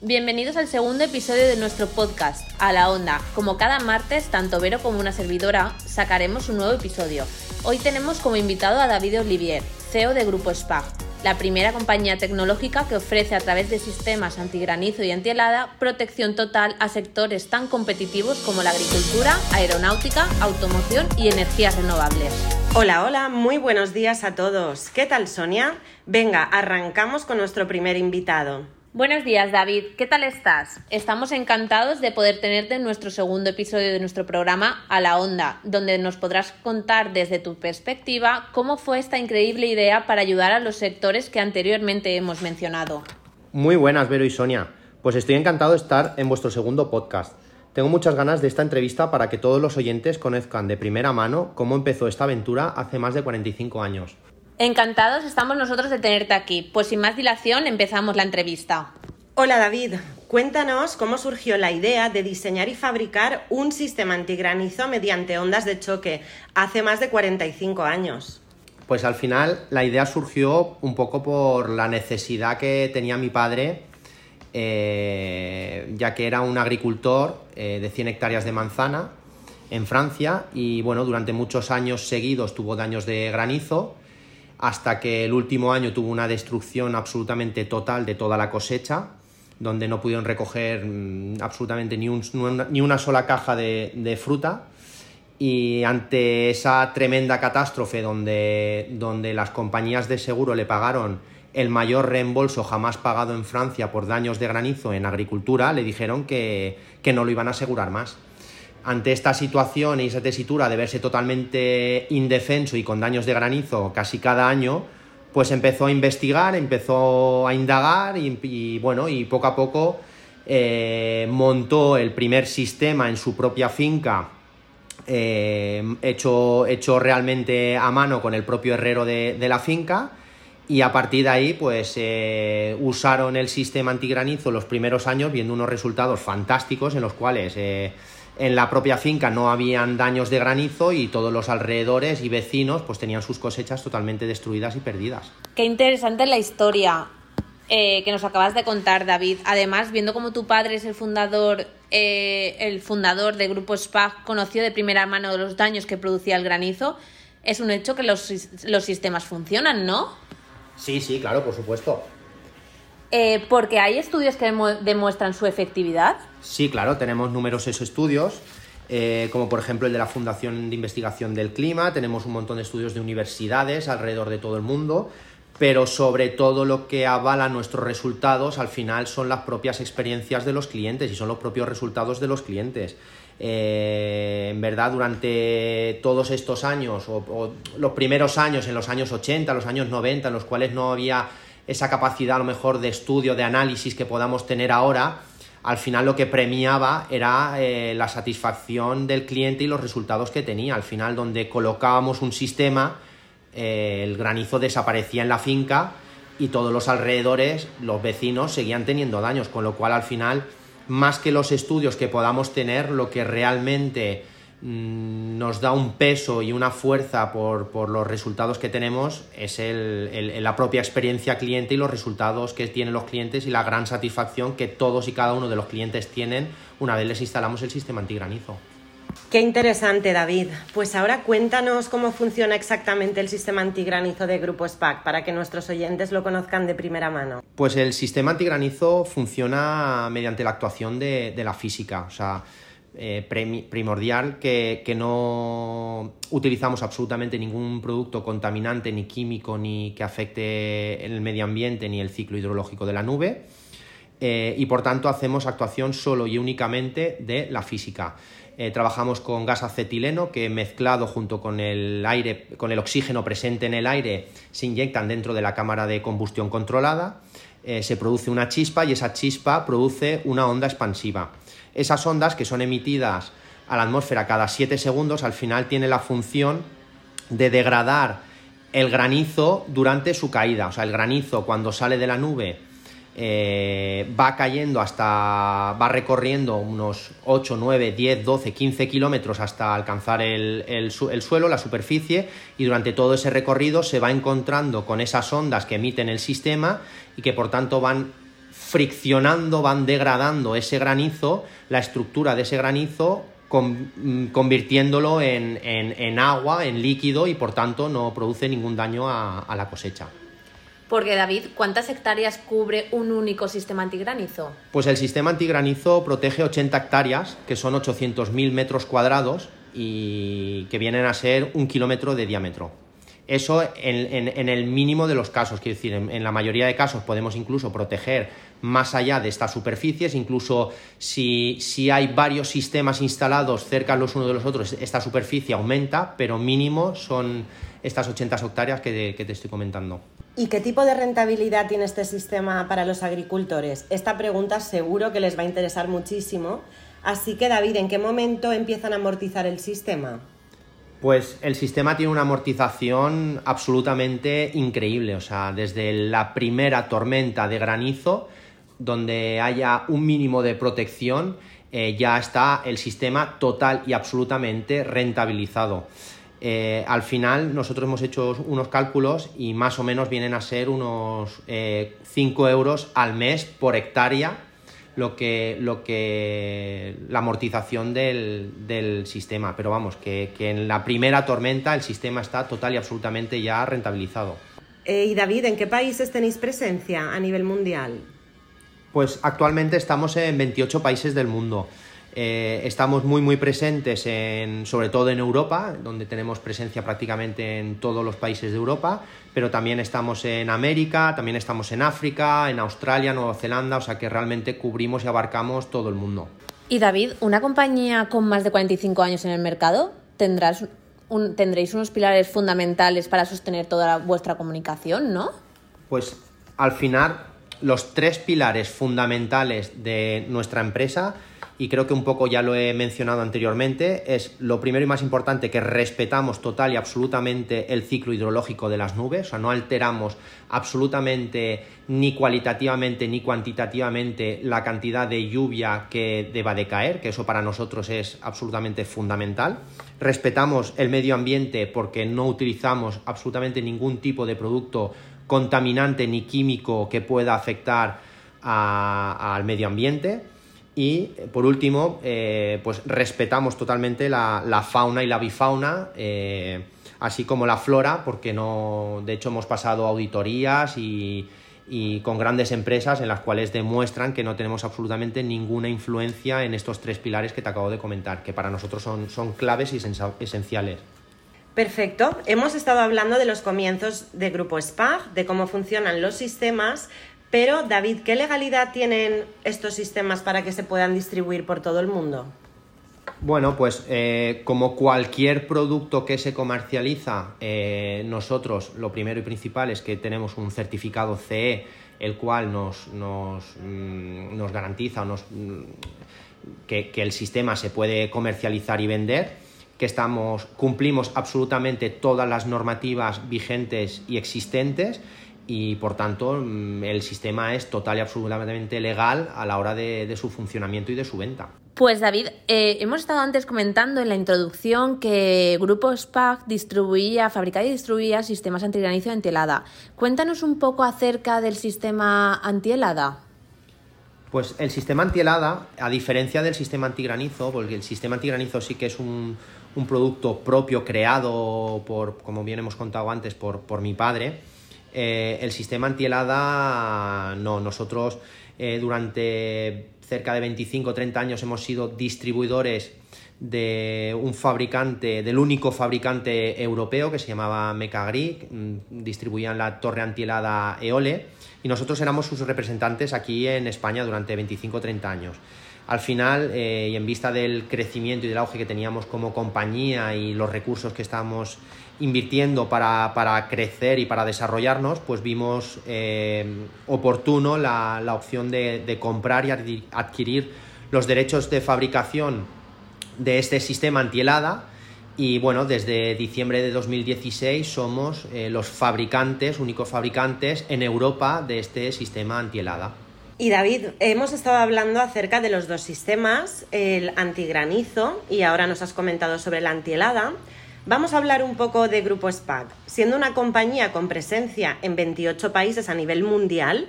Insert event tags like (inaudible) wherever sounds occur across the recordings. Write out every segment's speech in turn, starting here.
Bienvenidos al segundo episodio de nuestro podcast, A la Onda. Como cada martes, tanto Vero como una servidora sacaremos un nuevo episodio. Hoy tenemos como invitado a David Olivier, CEO de Grupo SPAG, la primera compañía tecnológica que ofrece a través de sistemas antigranizo y antihelada protección total a sectores tan competitivos como la agricultura, aeronáutica, automoción y energías renovables. Hola, hola, muy buenos días a todos. ¿Qué tal, Sonia? Venga, arrancamos con nuestro primer invitado. Buenos días, David. ¿Qué tal estás? Estamos encantados de poder tenerte en nuestro segundo episodio de nuestro programa A la Onda, donde nos podrás contar desde tu perspectiva cómo fue esta increíble idea para ayudar a los sectores que anteriormente hemos mencionado. Muy buenas, Vero y Sonia. Pues estoy encantado de estar en vuestro segundo podcast. Tengo muchas ganas de esta entrevista para que todos los oyentes conozcan de primera mano cómo empezó esta aventura hace más de 45 años. Encantados estamos nosotros de tenerte aquí. Pues sin más dilación empezamos la entrevista. Hola David, cuéntanos cómo surgió la idea de diseñar y fabricar un sistema antigranizo mediante ondas de choque hace más de 45 años. Pues al final la idea surgió un poco por la necesidad que tenía mi padre, eh, ya que era un agricultor eh, de 100 hectáreas de manzana en Francia y bueno, durante muchos años seguidos tuvo daños de granizo hasta que el último año tuvo una destrucción absolutamente total de toda la cosecha, donde no pudieron recoger mm, absolutamente ni, ni una sola caja de, fruta. Y ante esa tremenda catástrofe donde, donde las compañías de seguro le pagaron el mayor reembolso jamás pagado en Francia por daños de granizo en agricultura, le dijeron que, que no lo iban a asegurar más ante esta situación y esa tesitura de verse totalmente indefenso y con daños de granizo casi cada año, pues empezó a investigar, empezó a indagar y, bueno, y poco a poco eh, montó el primer sistema en su propia finca, eh, hecho, hecho, realmente a mano con el propio herrero de, la finca. Y a partir de ahí, pues eh, usaron el sistema antigranizo los primeros años, viendo unos resultados fantásticos en los cuales en la propia finca no habían daños de granizo y todos los alrededores y vecinos pues tenían sus cosechas totalmente destruidas y perdidas. Qué interesante la historia eh, que nos acabas de contar, David. Además, viendo como tu padre es el fundador, eh, el fundador de Grupo SPAG, conoció de primera mano los daños que producía el granizo, es un hecho que los, los sistemas funcionan, ¿no? Sí, sí, claro, por supuesto. Eh, porque hay estudios que demuestran su efectividad. Sí, claro, tenemos numerosos estudios, eh, como por ejemplo el de la Fundación de Investigación del Clima, tenemos un montón de estudios de universidades alrededor de todo el mundo, pero sobre todo lo que avala nuestros resultados al final son las propias experiencias de los clientes y son los propios resultados de los clientes. Eh, en verdad, durante todos estos años, o, o los primeros años, en los años 80, los años 90, en los cuales no había esa capacidad a lo mejor de estudio, de análisis que podamos tener ahora, al final lo que premiaba era eh, la satisfacción del cliente y los resultados que tenía. Al final, donde colocábamos un sistema, eh, el granizo desaparecía en la finca y todos los alrededores, los vecinos, seguían teniendo daños, con lo cual al final, más que los estudios que podamos tener, lo que realmente nos da un peso y una fuerza por, los resultados que tenemos es la propia experiencia cliente y los resultados que tienen los clientes y la gran satisfacción que todos y cada uno de los clientes tienen una vez les instalamos el sistema antigranizo. Qué interesante, David. Pues ahora cuéntanos cómo funciona exactamente el sistema antigranizo de Grupo SPAC para que nuestros oyentes lo conozcan de primera mano. Pues el sistema antigranizo funciona mediante la actuación de, de la física. O sea, eh, primordial que, no utilizamos absolutamente ningún producto contaminante ni químico ni que afecte el medio ambiente ni el ciclo hidrológico de la nube eh, y por tanto hacemos actuación solo y únicamente de la física. Eh, trabajamos con gas acetileno que mezclado junto con el aire, con el oxígeno presente en el aire, se inyectan dentro de la cámara de combustión controlada, se produce una chispa y esa chispa produce una onda expansiva. Esas ondas que son emitidas a la atmósfera cada 7 segundos al final tienen la función de degradar el granizo durante su caída. O sea, el granizo cuando sale de la nube eh, va cayendo hasta, va recorriendo unos 8, 9, 10, 12, 15 kilómetros hasta alcanzar el, el, suelo, la superficie, y durante todo ese recorrido se va encontrando con esas ondas que emiten el sistema y que por tanto van friccionando, van degradando ese granizo, la estructura de ese granizo, mm, convirtiéndolo en, agua, en líquido y por tanto no produce ningún daño a, a la cosecha. Porque David, ¿cuántas hectáreas cubre un único sistema antigranizo? Pues el sistema antigranizo protege 80 hectáreas, que son 800.000 metros cuadrados y que vienen a ser un kilómetro de diámetro. Eso en, el mínimo de los casos, quiero decir, en, la mayoría de casos podemos incluso proteger más allá de estas superficies, incluso si, hay varios sistemas instalados cerca los unos de los otros, esta superficie aumenta, pero mínimo son estas 80 hectáreas que, que te estoy comentando. ¿Y qué tipo de rentabilidad tiene este sistema para los agricultores? Esta pregunta seguro que les va a interesar muchísimo. Así que David, ¿en qué momento empiezan a amortizar el sistema? Pues el sistema tiene una amortización absolutamente increíble, o sea, desde la primera tormenta de granizo, donde haya un mínimo de protección, eh, ya está el sistema total y absolutamente rentabilizado. Eh, al final nosotros hemos hecho unos cálculos y más o menos vienen a ser unos 5 eh, euros al mes por hectárea lo que, lo que la amortización del, sistema. Pero vamos, que, en la primera tormenta el sistema está total y absolutamente ya rentabilizado. Eh, y David, ¿en qué países tenéis presencia a nivel mundial? Pues actualmente estamos en 28 países del mundo. Eh, estamos muy muy presentes en, sobre todo en Europa, donde tenemos presencia prácticamente en todos los países de Europa, pero también estamos en América, también estamos en África, en Australia, Nueva Zelanda, o sea que realmente cubrimos y abarcamos todo el mundo. Y David, una compañía con más de 45 años en el mercado, tendrás tendréis unos pilares fundamentales para sostener toda vuestra comunicación, ¿no? Pues al final los tres pilares fundamentales de nuestra empresa y creo que un poco ya lo he mencionado anteriormente, es lo primero y más importante que respetamos total y absolutamente el ciclo hidrológico de las nubes, o sea, no alteramos absolutamente ni cualitativamente ni cuantitativamente la cantidad de lluvia que deba de caer, que eso para nosotros es absolutamente fundamental. Respetamos el medio ambiente porque no utilizamos absolutamente ningún tipo de producto contaminante ni químico que pueda afectar al medio ambiente y por último, eh, pues respetamos totalmente la, fauna y la bifauna, eh, así como la flora, porque no, de hecho hemos pasado auditorías y, con grandes empresas en las cuales demuestran que no tenemos absolutamente ninguna influencia en estos tres pilares que te acabo de comentar, que para nosotros son, son claves y esenciales. Perfecto. Hemos estado hablando de los comienzos de Grupo SPAG, de cómo funcionan los sistemas, pero, David, ¿qué legalidad tienen estos sistemas para que se puedan distribuir por todo el mundo? Bueno, pues eh, como cualquier producto que se comercializa, eh, nosotros lo primero y principal es que tenemos un certificado CE, el cual nos, nos, mm, garantiza nos, mm, que, que, el sistema se puede comercializar y vender, que estamos, cumplimos absolutamente todas las normativas vigentes y existentes y por tanto mm, el sistema es total y absolutamente legal a la hora de, su funcionamiento y de su venta. Pues David, eh, hemos estado antes comentando en la introducción que Grupo SPAC distribuía, fabricaba y distribuía sistemas antigranizo antihelada. Cuéntanos un poco acerca del sistema antihelada. Pues el sistema antihelada, a diferencia del sistema antigranizo, porque el sistema antigranizo sí que es un, producto propio creado por, como bien hemos contado antes, por, por mi padre, eh, el sistema antihelada, no, nosotros eh, durante cerca de 25 o 30 años hemos sido distribuidores de un fabricante, del único fabricante europeo que se llamaba Mecagri, mm, distribuían la torre antihelada Eole y nosotros éramos sus representantes aquí en España durante 25 o 30 años. Al final, eh, y en vista del crecimiento y del auge que teníamos como compañía y los recursos que estábamos invirtiendo para, crecer y para desarrollarnos, pues vimos eh, oportuno la, opción de, comprar y adquirir los derechos de fabricación de este sistema antihelada. Y bueno, desde diciembre de 2016 somos eh, los fabricantes, únicos fabricantes en Europa de este sistema antihelada. Y David, hemos estado hablando acerca de los dos sistemas, el antigranizo y ahora nos has comentado sobre la antihelada. Vamos a hablar un poco de Grupo SPAC. Siendo una compañía con presencia en 28 países a nivel mundial,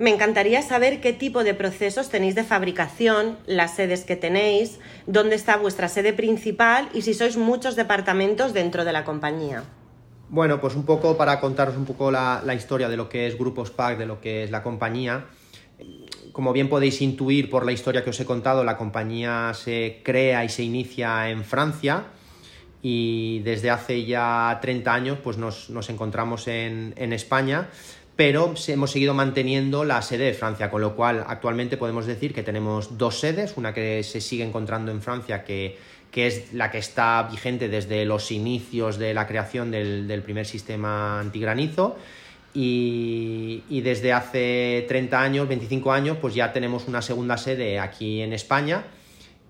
Me encantaría saber qué tipo de procesos tenéis de fabricación, las sedes que tenéis, dónde está vuestra sede principal y si sois muchos departamentos dentro de la compañía. Bueno, pues un poco para contaros un poco la, historia de lo que es Grupo SPAC, de lo que es la compañía. Como bien podéis intuir por la historia que os he contado, la compañía se crea y se inicia en Francia y desde hace ya 30 años pues nos, encontramos en, en España pero hemos seguido manteniendo la sede de Francia, con lo cual actualmente podemos decir que tenemos dos sedes, una que se sigue encontrando en Francia, que, es la que está vigente desde los inicios de la creación del, primer sistema antigranizo, y, y, desde hace 30 años, 25 años, pues ya tenemos una segunda sede aquí en España,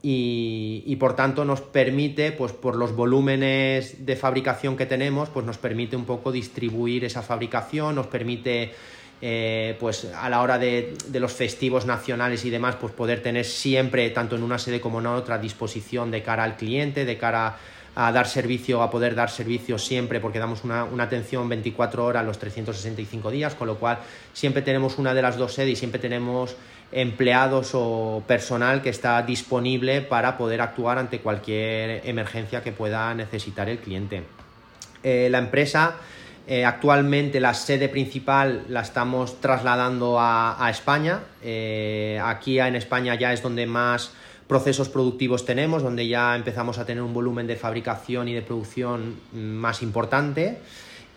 y, por tanto nos permite, pues por los volúmenes de fabricación que tenemos, pues nos permite un poco distribuir esa fabricación, nos permite eh, pues a la hora de, los festivos nacionales y demás, pues poder tener siempre, tanto en una sede como en otra, disposición de cara al cliente, de cara a dar servicio, a poder dar servicio siempre, porque damos una, una, atención 24 horas los 365 días, con lo cual siempre tenemos una de las dos sedes y siempre tenemos empleados o personal que está disponible para poder actuar ante cualquier emergencia que pueda necesitar el cliente. Eh, la empresa eh, actualmente la sede principal la estamos trasladando a, España. Eh, aquí en España ya es donde más procesos productivos tenemos, donde ya empezamos a tener un volumen de fabricación y de producción más importante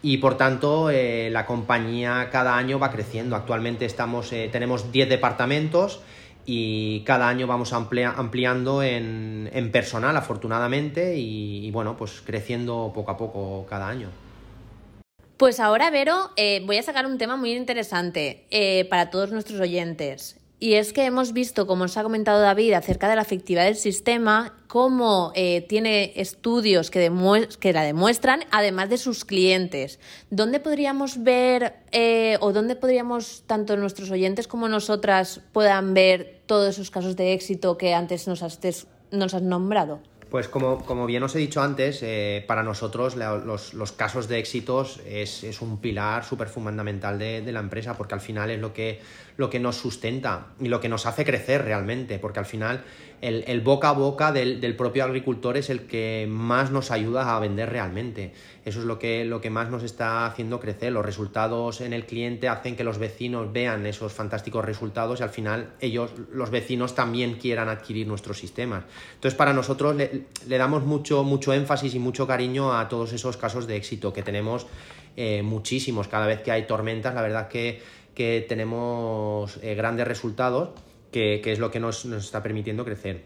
y por tanto eh, la compañía cada año va creciendo. Actualmente estamos, eh, tenemos 10 departamentos y cada año vamos ampliando en, personal, afortunadamente, y, bueno, pues creciendo poco a poco cada año. Pues ahora, Vero, eh, voy a sacar un tema muy interesante para todos nuestros oyentes. Y es que hemos visto, como os ha comentado David, acerca de la efectividad del sistema, cómo eh, tiene estudios que, que, la demuestran, además de sus clientes. ¿Dónde podríamos ver eh, o dónde podríamos, tanto nuestros oyentes como nosotras, puedan ver todos esos casos de éxito que antes nos has nombrado? Pues como, bien os he dicho antes, eh, para nosotros los, casos de éxitos es, un pilar súper fundamental de, la empresa porque al final es lo que, lo que nos sustenta y lo que nos hace crecer realmente, porque al final el, boca a boca del, propio agricultor es el que más nos ayuda a vender realmente. Eso es lo que, lo que más nos está haciendo crecer. Los resultados en el cliente hacen que los vecinos vean esos fantásticos resultados y al final ellos, los vecinos, también quieran adquirir nuestros sistemas. Entonces, para nosotros le, damos mucho, mucho énfasis y mucho cariño a todos esos casos de éxito que tenemos eh, muchísimos. Cada vez que hay tormentas, la verdad que, que tenemos eh, grandes resultados que, es lo que nos, está permitiendo crecer.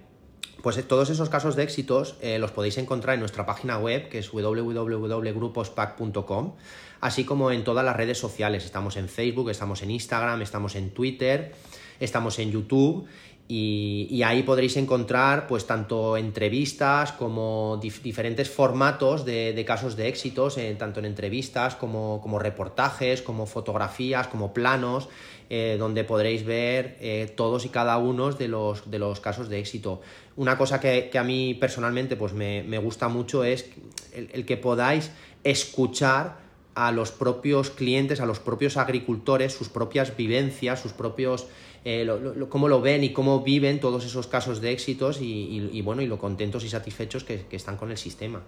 Pues eh, todos esos casos de éxitos eh, los podéis encontrar en nuestra página web, que es www.grupospac.com, así como en todas las redes sociales. Estamos en Facebook, estamos en Instagram, estamos en Twitter, estamos en YouTube y, ahí podréis encontrar pues tanto entrevistas como diferentes formatos de, casos de éxitos, eh, tanto en entrevistas como, como, reportajes, como fotografías, como planos, eh, donde podréis ver eh, todos y cada uno de los, de los casos de éxito. Una cosa que, a mí personalmente pues me, gusta mucho es el que podáis escuchar a los propios clientes, a los propios agricultores, sus propias vivencias, sus propios eh, cómo lo ven y cómo viven todos esos casos de éxitos y, bueno, y lo contentos y satisfechos que, están con el sistema.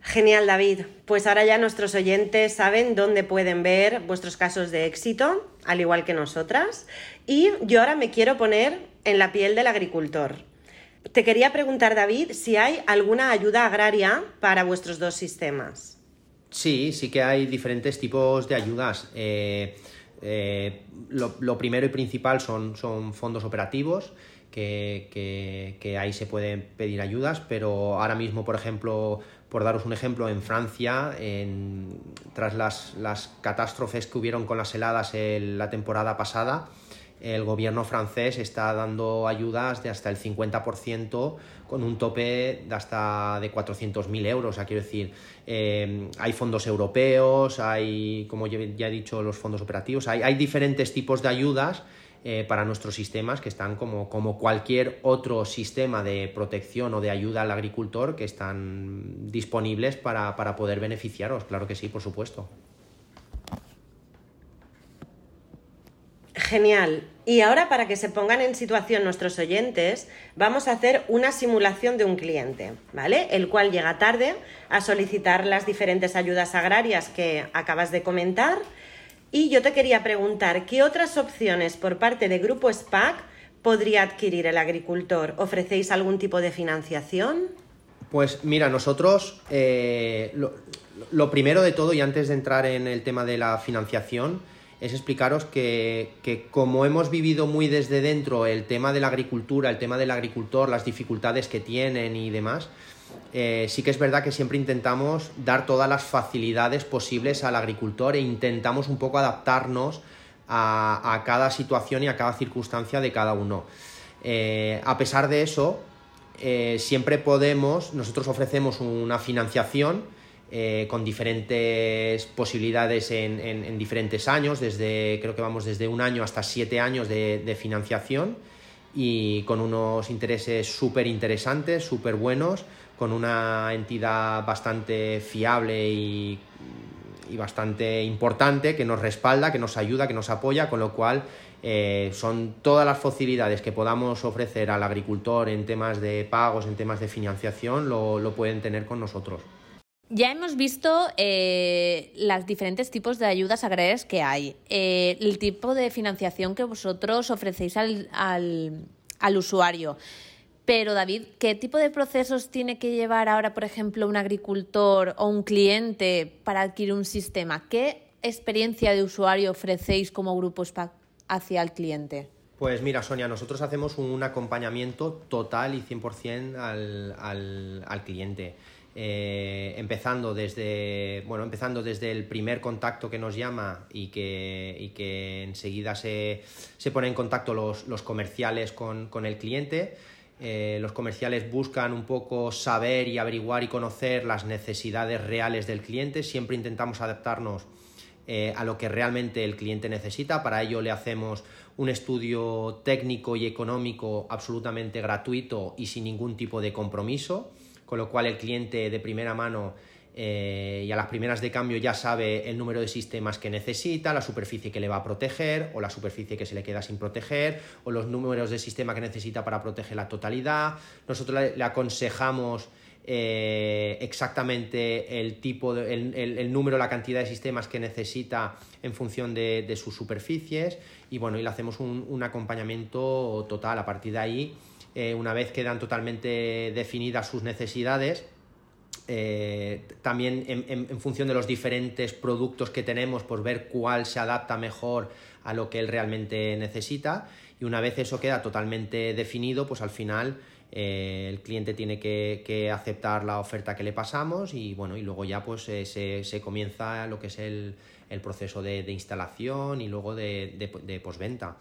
Genial, David. Pues ahora ya nuestros oyentes saben dónde pueden ver vuestros casos de éxito, al igual que nosotras. Y yo ahora me quiero poner en la piel del agricultor. Te quería preguntar, David, si hay alguna ayuda agraria para vuestros dos sistemas. Sí, sí que hay diferentes tipos de ayudas. Eh, eh, lo, primero y principal son, son fondos operativos, que, ahí se pueden pedir ayudas, pero ahora mismo, por ejemplo, por daros un ejemplo, en Francia, tras las, las, catástrofes que hubieron con las heladas la temporada pasada, el gobierno francés está dando ayudas de hasta el 50% con un tope de hasta de 400.000 euros. O quiero decir, eh, hay fondos europeos, hay, como ya he dicho, los fondos operativos, hay, diferentes tipos de ayudas eh, para nuestros sistemas que están como, como cualquier otro sistema de protección o de ayuda al agricultor que están disponibles para, para poder beneficiaros. Claro que sí, por supuesto. Genial. Y ahora para que se pongan en situación nuestros oyentes, vamos a hacer una simulación de un cliente, ¿vale? El cual llega tarde a solicitar las diferentes ayudas agrarias que acabas de comentar. Y yo te quería preguntar, ¿qué otras opciones por parte de Grupo SPAC podría adquirir el agricultor? ¿Ofrecéis algún tipo de financiación? Pues mira, nosotros eh, lo, primero de todo y antes de entrar en el tema de la financiación es explicaros que, como hemos vivido muy desde dentro el tema de la agricultura, el tema del agricultor, las dificultades que tienen y demás, eh, sí que es verdad que siempre intentamos dar todas las facilidades posibles al agricultor e intentamos un poco adaptarnos a, cada situación y a cada circunstancia de cada uno. Eh, a pesar de eso, eh, siempre podemos, nosotros ofrecemos una financiación eh, con diferentes posibilidades en, diferentes años, desde creo que vamos desde un año hasta siete años de, financiación y con unos intereses súper interesantes, súper buenos, con una entidad bastante fiable y y bastante importante que nos respalda, que nos ayuda, que nos apoya, con lo cual eh, son todas las facilidades que podamos ofrecer al agricultor en temas de pagos, en temas de financiación, lo, pueden tener con nosotros. Ya hemos visto eh, los diferentes tipos de ayudas agrarias que hay, eh, el tipo de financiación que vosotros ofrecéis al, al usuario. Pero David, ¿qué tipo de procesos tiene que llevar ahora, por ejemplo, un agricultor o un cliente para adquirir un sistema? ¿Qué experiencia de usuario ofrecéis como Grupo SPAC hacia el cliente? Pues mira, Sonia, nosotros hacemos un acompañamiento total y 100% al, al, cliente. Eh, empezando desde bueno empezando desde el primer contacto que nos llama y que, y que enseguida se, se pone en contacto los, los comerciales con, con el cliente eh, los comerciales buscan un poco saber y averiguar y conocer las necesidades reales del cliente. Siempre intentamos adaptarnos eh, a lo que realmente el cliente necesita. Para ello le hacemos un estudio técnico y económico absolutamente gratuito y sin ningún tipo de compromiso, con lo cual el cliente de primera mano eh, y a las primeras de cambio ya sabe el número de sistemas que necesita, la superficie que le va a proteger o la superficie que se le queda sin proteger o los números de sistema que necesita para proteger la totalidad. Nosotros le, aconsejamos eh, exactamente el tipo, el, número, la cantidad de sistemas que necesita en función de, sus superficies y bueno, y le hacemos un, acompañamiento total. A partir de ahí, eh, una vez quedan totalmente definidas sus necesidades, eh, también en, función de los diferentes productos que tenemos, pues ver cuál se adapta mejor a lo que él realmente necesita. Y una vez eso queda totalmente definido, pues al final eh, el cliente tiene que, aceptar la oferta que le pasamos y bueno, y luego ya pues se, comienza lo que es el, proceso de, instalación y luego de, posventa.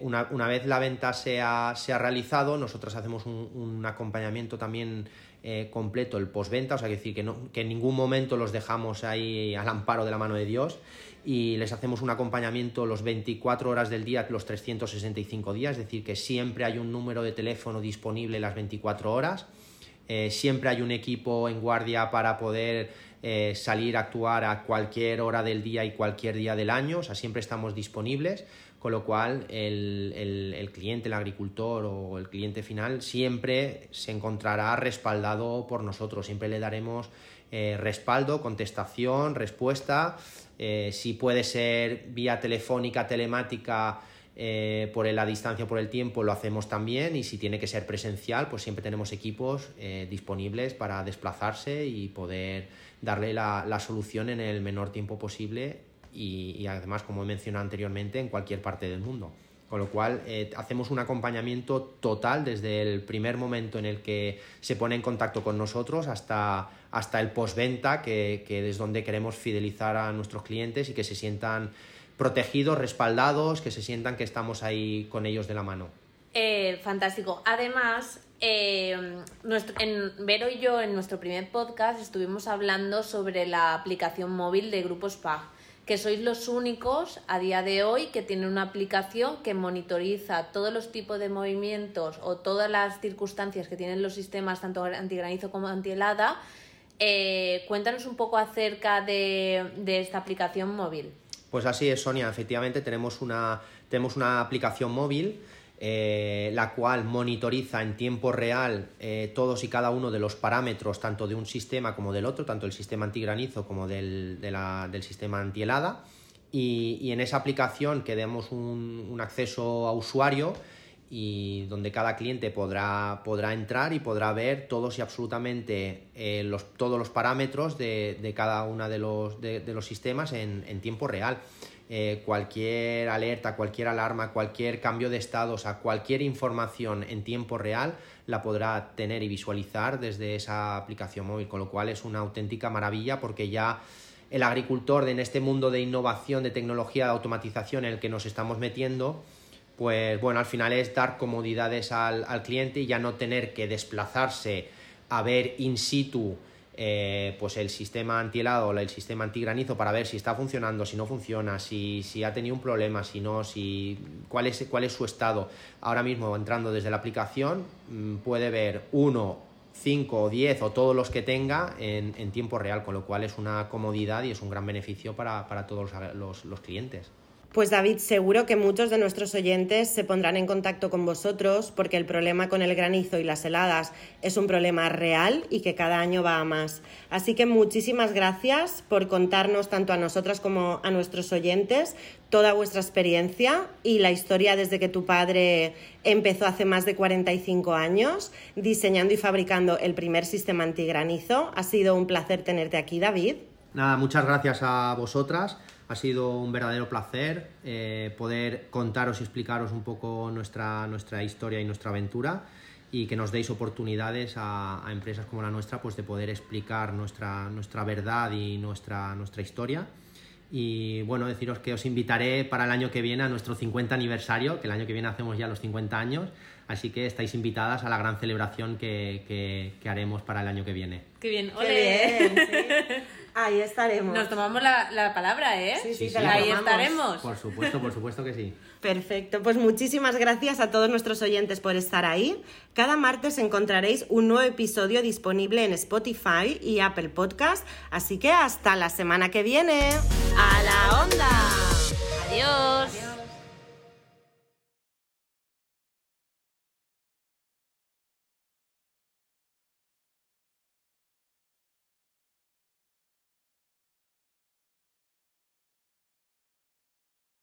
una, vez la venta se ha, realizado, nosotros hacemos un acompañamiento también eh, completo el postventa, o sea, que decir que, no, que en ningún momento los dejamos ahí al amparo de la mano de Dios y les hacemos un acompañamiento los 24 horas del día, los 365 días, es decir, que siempre hay un número de teléfono disponible las 24 horas, eh, siempre hay un equipo en guardia para poder eh, salir a actuar a cualquier hora del día y cualquier día del año, o sea, siempre estamos disponibles con lo cual el, cliente, el agricultor o el cliente final siempre se encontrará respaldado por nosotros, siempre le daremos eh, respaldo, contestación, respuesta, si puede ser vía telefónica, telemática, eh, por la distancia por el tiempo lo hacemos también y si tiene que ser presencial pues siempre tenemos equipos disponibles para desplazarse y poder darle la, solución en el menor tiempo posible y, además, como he mencionado anteriormente, en cualquier parte del mundo. Con lo cual, eh, hacemos un acompañamiento total desde el primer momento en el que se pone en contacto con nosotros hasta, hasta el postventa, que, que es donde queremos fidelizar a nuestros clientes y que se sientan protegidos, respaldados, que se sientan que estamos ahí con ellos de la mano. Eh, fantástico. Además, eh, en Vero y yo en nuestro primer podcast estuvimos hablando sobre la aplicación móvil de Grupos PAG que sois los únicos a día de hoy que tienen una aplicación que monitoriza todos los tipos de movimientos o todas las circunstancias que tienen los sistemas, tanto antigranizo como antihelada. Eh, cuéntanos un poco acerca de, esta aplicación móvil. Pues así es, Sonia. Efectivamente, tenemos una, tenemos una aplicación móvil eh, la cual monitoriza en tiempo real eh, todos y cada uno de los parámetros, tanto de un sistema como del otro, tanto el sistema antigranizo como del, del sistema antihelada. Y, y, en esa aplicación que demos un, acceso a usuario y donde cada cliente podrá, podrá entrar y podrá ver todos y absolutamente eh, los, todos los parámetros de, de cada uno de los, de, los sistemas en, en tiempo real. Eh, cualquier alerta, cualquier alarma, cualquier cambio de estado, o sea, cualquier información en tiempo real la podrá tener y visualizar desde esa aplicación móvil, con lo cual es una auténtica maravilla porque ya el agricultor en este mundo de innovación, de tecnología, de automatización en el que nos estamos metiendo, pues bueno, al final es dar comodidades al, al cliente y ya no tener que desplazarse a ver in situ eh, pues el sistema antihelado o el sistema antigranizo para ver si está funcionando, si no funciona, si, si ha tenido un problema, si no, si cuál es, cuál es su estado. Ahora mismo entrando desde la aplicación mm, puede ver uno, cinco o diez o todos los que tenga en, en, tiempo real, con lo cual es una comodidad y es un gran beneficio para, para todos los, los, los clientes. Pues David, seguro que muchos de nuestros oyentes se pondrán en contacto con vosotros porque el problema con el granizo y las heladas es un problema real y que cada año va a más. Así que muchísimas gracias por contarnos tanto a nosotras como a nuestros oyentes toda vuestra experiencia y la historia desde que tu padre empezó hace más de 45 años diseñando y fabricando el primer sistema antigranizo. Ha sido un placer tenerte aquí, David. Nada, muchas gracias a vosotras. Ha sido un verdadero placer eh, poder contaros y explicaros un poco nuestra, nuestra historia y nuestra aventura y que nos deis oportunidades a, a, empresas como la nuestra pues de poder explicar nuestra, nuestra verdad y nuestra, nuestra historia. Y bueno, deciros que os invitaré para el año que viene a nuestro 50 aniversario, que el año que viene hacemos ya los 50 años, así que estáis invitadas a la gran celebración que, que, que haremos para el año que viene. ¡Qué bien! ¡Ole! Qué bien, ¿sí? (laughs) Ahí estaremos. Nos tomamos la, la palabra, ¿eh? Sí, sí, Sí, te sí. la Ahí tomamos. estaremos. Por supuesto, por supuesto que sí. (laughs) Perfecto, pues muchísimas gracias a todos nuestros oyentes por estar ahí. Cada martes encontraréis un nuevo episodio disponible en Spotify y Apple Podcast, así que hasta la semana que viene. ¡A la onda! Adiós.